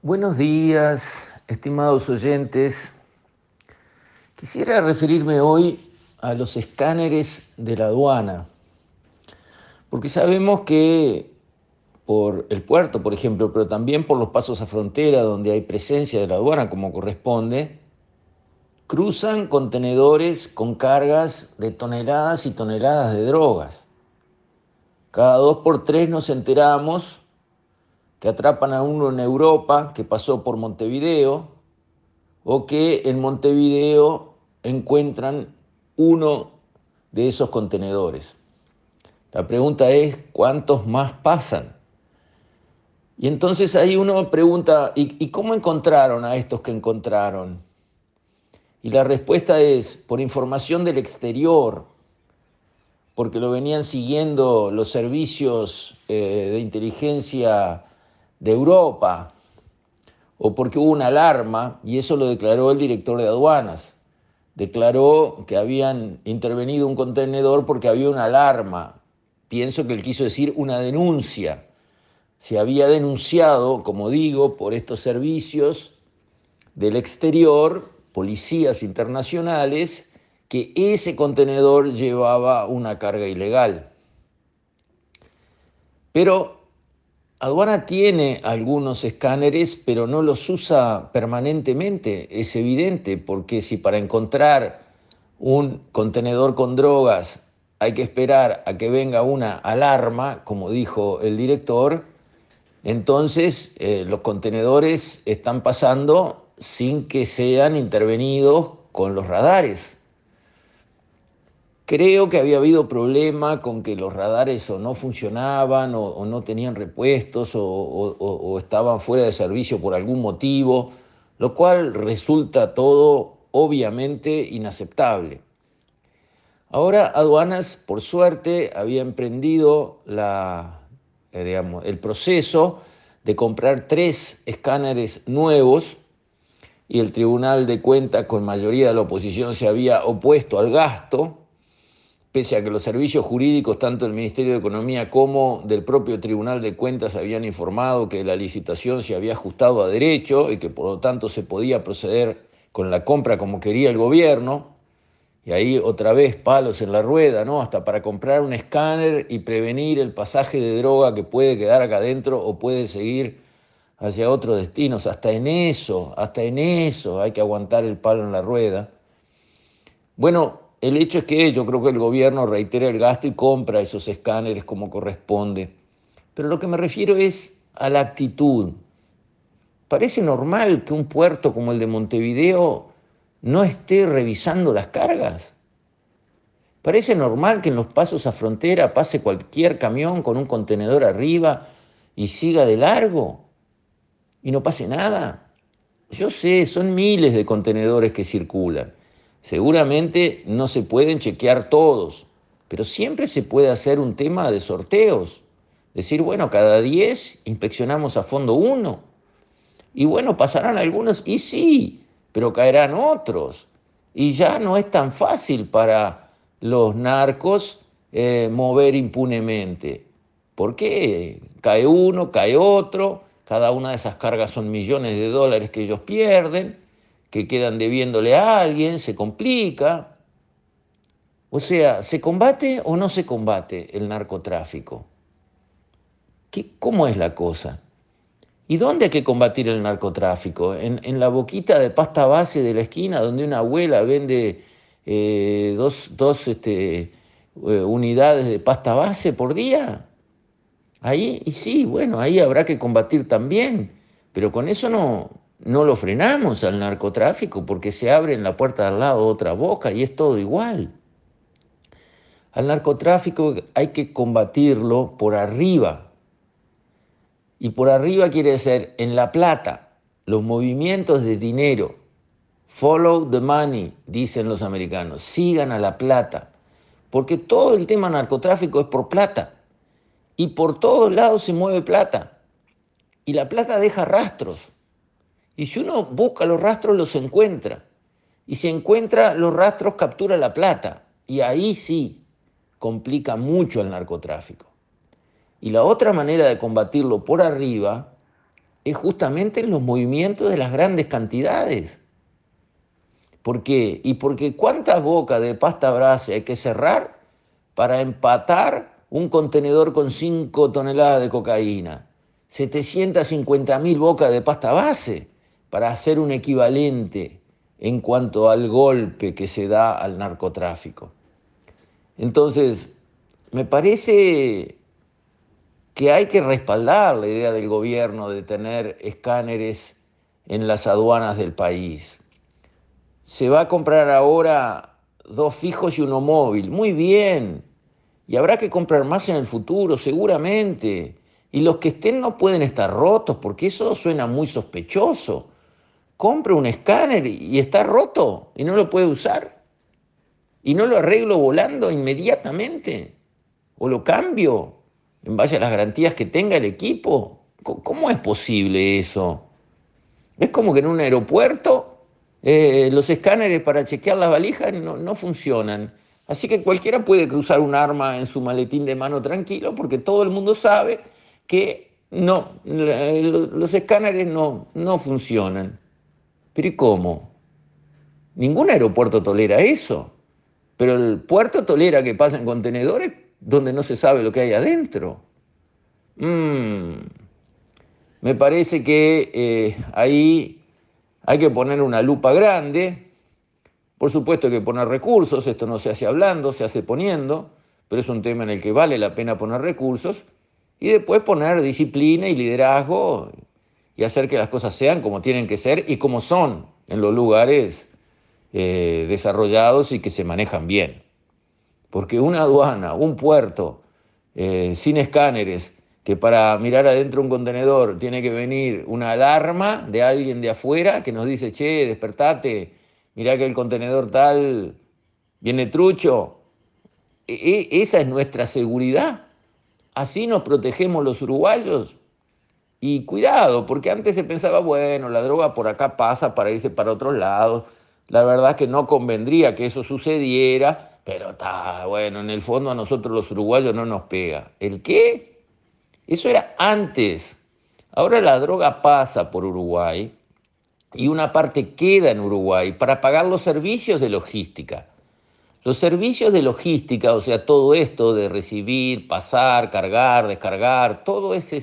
Buenos días, estimados oyentes. Quisiera referirme hoy a los escáneres de la aduana, porque sabemos que por el puerto, por ejemplo, pero también por los pasos a frontera donde hay presencia de la aduana como corresponde, cruzan contenedores con cargas de toneladas y toneladas de drogas. Cada dos por tres nos enteramos que atrapan a uno en Europa que pasó por Montevideo o que en Montevideo encuentran uno de esos contenedores. La pregunta es, ¿cuántos más pasan? Y entonces ahí uno pregunta, ¿y, cómo encontraron a estos que encontraron? Y la respuesta es, por información del exterior, porque lo venían siguiendo los servicios eh, de inteligencia de Europa o porque hubo una alarma, y eso lo declaró el director de aduanas. Declaró que habían intervenido un contenedor porque había una alarma. Pienso que él quiso decir una denuncia. Se había denunciado, como digo, por estos servicios del exterior, policías internacionales, que ese contenedor llevaba una carga ilegal. Pero Aduana tiene algunos escáneres, pero no los usa permanentemente, es evidente, porque si para encontrar un contenedor con drogas hay que esperar a que venga una alarma, como dijo el director, entonces eh, los contenedores están pasando sin que sean intervenidos con los radares. Creo que había habido problema con que los radares o no funcionaban o, no tenían repuestos o, estaban fuera de servicio por algún motivo, lo cual resulta todo obviamente inaceptable. Ahora aduanas, por suerte, había emprendido eh, el proceso de comprar tres escáneres nuevos y el Tribunal de Cuentas con mayoría de la oposición se había opuesto al gasto pese a que los servicios jurídicos, tanto del Ministerio de Economía como del propio Tribunal de Cuentas, habían informado que la licitación se había ajustado a derecho y que por lo tanto se podía proceder con la compra como quería el gobierno, y ahí otra vez palos en la rueda, ¿no? Hasta para comprar un escáner y prevenir el pasaje de droga que puede quedar acá adentro o puede seguir hacia otros destinos. Hasta en eso, hasta en eso hay que aguantar el palo en la rueda. Bueno, el hecho es que yo creo que el gobierno reitera el gasto y compra esos escáneres como corresponde. Pero lo que me refiero es a la actitud. Parece normal que un puerto como el de Montevideo no esté revisando las cargas. Parece normal que en los pasos a frontera pase cualquier camión con un contenedor arriba y siga de largo y no pase nada. Yo sé, son miles de contenedores que circulan. Seguramente no se pueden chequear todos, pero siempre se puede hacer un tema de sorteos. Decir, bueno, cada 10 inspeccionamos a fondo uno. Y bueno, pasarán algunos, y sí, pero caerán otros. Y ya no es tan fácil para los narcos eh, mover impunemente. ¿Por qué? Cae uno, cae otro, cada una de esas cargas son millones de dólares que ellos pierden que quedan debiéndole a alguien, se complica. O sea, ¿se combate o no se combate el narcotráfico? ¿Qué, ¿Cómo es la cosa? ¿Y dónde hay que combatir el narcotráfico? ¿En, la boquita de pasta base de la esquina donde una abuela vende eh, dos, este, eh, unidades de pasta base por día? Ahí, y sí, bueno, ahí habrá que combatir también, pero con eso no, no lo frenamos al narcotráfico porque se abre en la puerta de al lado otra boca y es todo igual. Al narcotráfico hay que combatirlo por arriba. Y por arriba quiere decir en la plata, los movimientos de dinero. Follow the money, dicen los americanos. Sigan a la plata. Porque todo el tema narcotráfico es por plata. Y por todos lados se mueve plata. Y la plata deja rastros. Y si uno busca los rastros, los encuentra. Y si encuentra los rastros, captura la plata. Y ahí sí complica mucho el narcotráfico. Y la otra manera de combatirlo por arriba es justamente en los movimientos de las grandes cantidades. ¿Por qué? Y porque cuántas bocas de pasta brase hay que cerrar para empatar un contenedor con 5 toneladas de cocaína. 750 mil bocas de pasta base para hacer un equivalente en cuanto al golpe que se da al narcotráfico. Entonces, me parece que hay que respaldar la idea del gobierno de tener escáneres en las aduanas del país. Se va a comprar ahora dos fijos y uno móvil. Muy bien. Y habrá que comprar más en el futuro, seguramente. Y los que estén no pueden estar rotos, porque eso suena muy sospechoso. Compre un escáner y está roto y no lo puede usar. Y no lo arreglo volando inmediatamente. O lo cambio en base a las garantías que tenga el equipo. ¿Cómo es posible eso? Es como que en un aeropuerto eh, los escáneres para chequear las valijas no, no funcionan. Así que cualquiera puede cruzar un arma en su maletín de mano tranquilo porque todo el mundo sabe que no, los escáneres no, no funcionan. Pero ¿y cómo? Ningún aeropuerto tolera eso. Pero el puerto tolera que pasen contenedores donde no se sabe lo que hay adentro. Mm. me parece que eh, ahí hay que poner una lupa grande. Por supuesto hay que poner recursos, esto no se hace hablando, se hace poniendo, pero es un tema en el que vale la pena poner recursos y después poner disciplina y liderazgo y hacer que las cosas sean como tienen que ser y como son en los lugares eh, desarrollados y que se manejan bien. Porque una aduana, un puerto eh, sin escáneres, que para mirar adentro un contenedor tiene que venir una alarma de alguien de afuera que nos dice, che, despertate, mirá que el contenedor tal viene trucho. E, e, esa es nuestra seguridad. Así nos protegemos los uruguayos. Y cuidado, porque antes se pensaba, bueno, la droga por acá pasa para irse para otros lados. La verdad que no convendría que eso sucediera, pero está, bueno, en el fondo a nosotros los uruguayos no nos pega. ¿El qué? Eso era antes. Ahora la droga pasa por Uruguay y una parte queda en Uruguay para pagar los servicios de logística. Los servicios de logística, o sea, todo esto de recibir, pasar, cargar, descargar, todo ese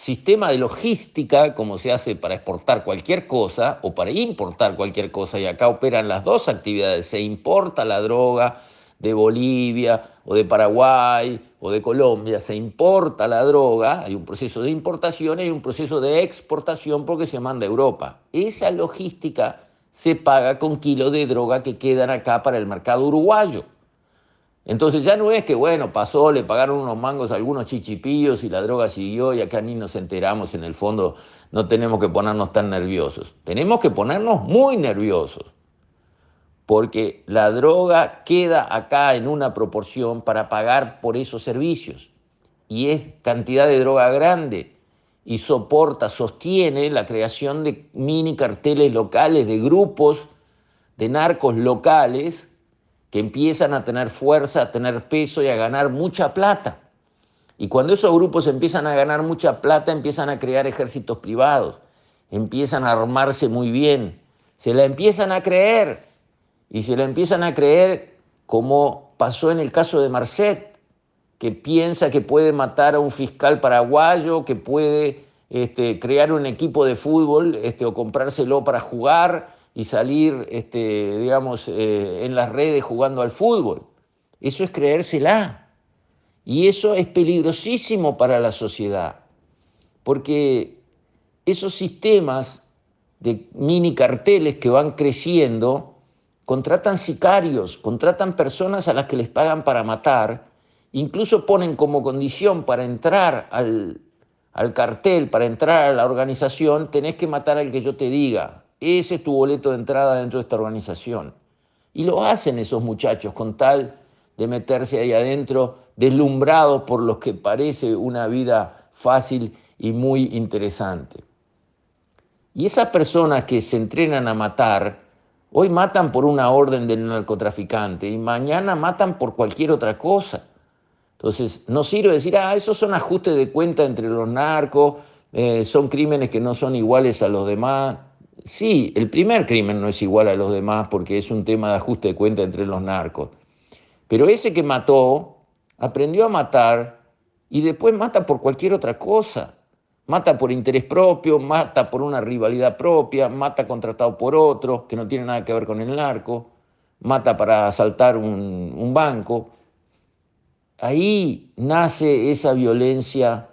sistema de logística, como se hace para exportar cualquier cosa o para importar cualquier cosa, y acá operan las dos actividades, se importa la droga de Bolivia o de Paraguay o de Colombia, se importa la droga, hay un proceso de importación y hay un proceso de exportación porque se manda a Europa. Esa logística se paga con kilos de droga que quedan acá para el mercado uruguayo. Entonces ya no es que, bueno, pasó, le pagaron unos mangos a algunos chichipillos y la droga siguió y acá ni nos enteramos, en el fondo no tenemos que ponernos tan nerviosos. Tenemos que ponernos muy nerviosos, porque la droga queda acá en una proporción para pagar por esos servicios y es cantidad de droga grande y soporta, sostiene la creación de mini carteles locales, de grupos de narcos locales que empiezan a tener fuerza, a tener peso y a ganar mucha plata. Y cuando esos grupos empiezan a ganar mucha plata, empiezan a crear ejércitos privados, empiezan a armarse muy bien, se la empiezan a creer y se la empiezan a creer como pasó en el caso de Marcet, que piensa que puede matar a un fiscal paraguayo, que puede este, crear un equipo de fútbol este, o comprárselo para jugar y salir, este, digamos, eh, en las redes jugando al fútbol. Eso es creérsela. Y eso es peligrosísimo para la sociedad, porque esos sistemas de mini carteles que van creciendo contratan sicarios, contratan personas a las que les pagan para matar Incluso ponen como condición para entrar al, cartel, para entrar a la organización, tenés que matar al que yo te diga. Ese es tu boleto de entrada dentro de esta organización. Y lo hacen esos muchachos con tal de meterse ahí adentro, deslumbrados por lo que parece una vida fácil y muy interesante. Y esas personas que se entrenan a matar, hoy matan por una orden del narcotraficante y mañana matan por cualquier otra cosa. Entonces, no sirve decir, ah, esos son ajustes de cuenta entre los narcos, eh, son crímenes que no son iguales a los demás. Sí, el primer crimen no es igual a los demás porque es un tema de ajuste de cuenta entre los narcos. Pero ese que mató, aprendió a matar y después mata por cualquier otra cosa. Mata por interés propio, mata por una rivalidad propia, mata contratado por otro que no tiene nada que ver con el narco, mata para asaltar un, un banco. Ahí nace esa violencia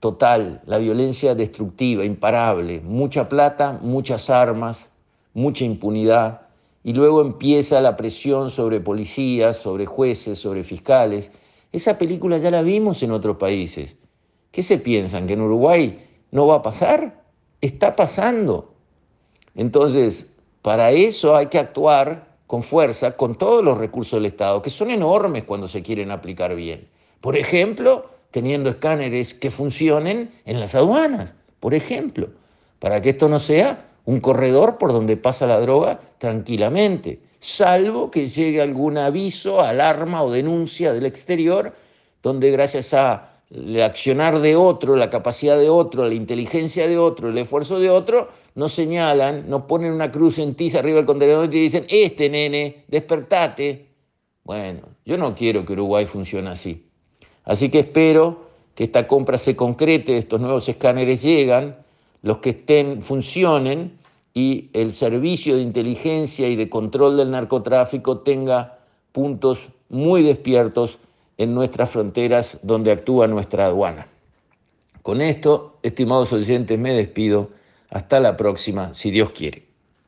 total, la violencia destructiva, imparable, mucha plata, muchas armas, mucha impunidad, y luego empieza la presión sobre policías, sobre jueces, sobre fiscales. Esa película ya la vimos en otros países. ¿Qué se piensan? ¿Que en Uruguay no va a pasar? Está pasando. Entonces, para eso hay que actuar con fuerza, con todos los recursos del Estado, que son enormes cuando se quieren aplicar bien. Por ejemplo, teniendo escáneres que funcionen en las aduanas, por ejemplo, para que esto no sea un corredor por donde pasa la droga tranquilamente, salvo que llegue algún aviso, alarma o denuncia del exterior, donde gracias a el accionar de otro, la capacidad de otro, la inteligencia de otro, el esfuerzo de otro, nos señalan, nos ponen una cruz en tiza arriba del contenedor y te dicen, este nene, despertate. Bueno, yo no quiero que Uruguay funcione así. Así que espero que esta compra se concrete, estos nuevos escáneres llegan, los que estén funcionen y el servicio de inteligencia y de control del narcotráfico tenga puntos muy despiertos en nuestras fronteras donde actúa nuestra aduana. Con esto, estimados oyentes, me despido. Hasta la próxima, si Dios quiere.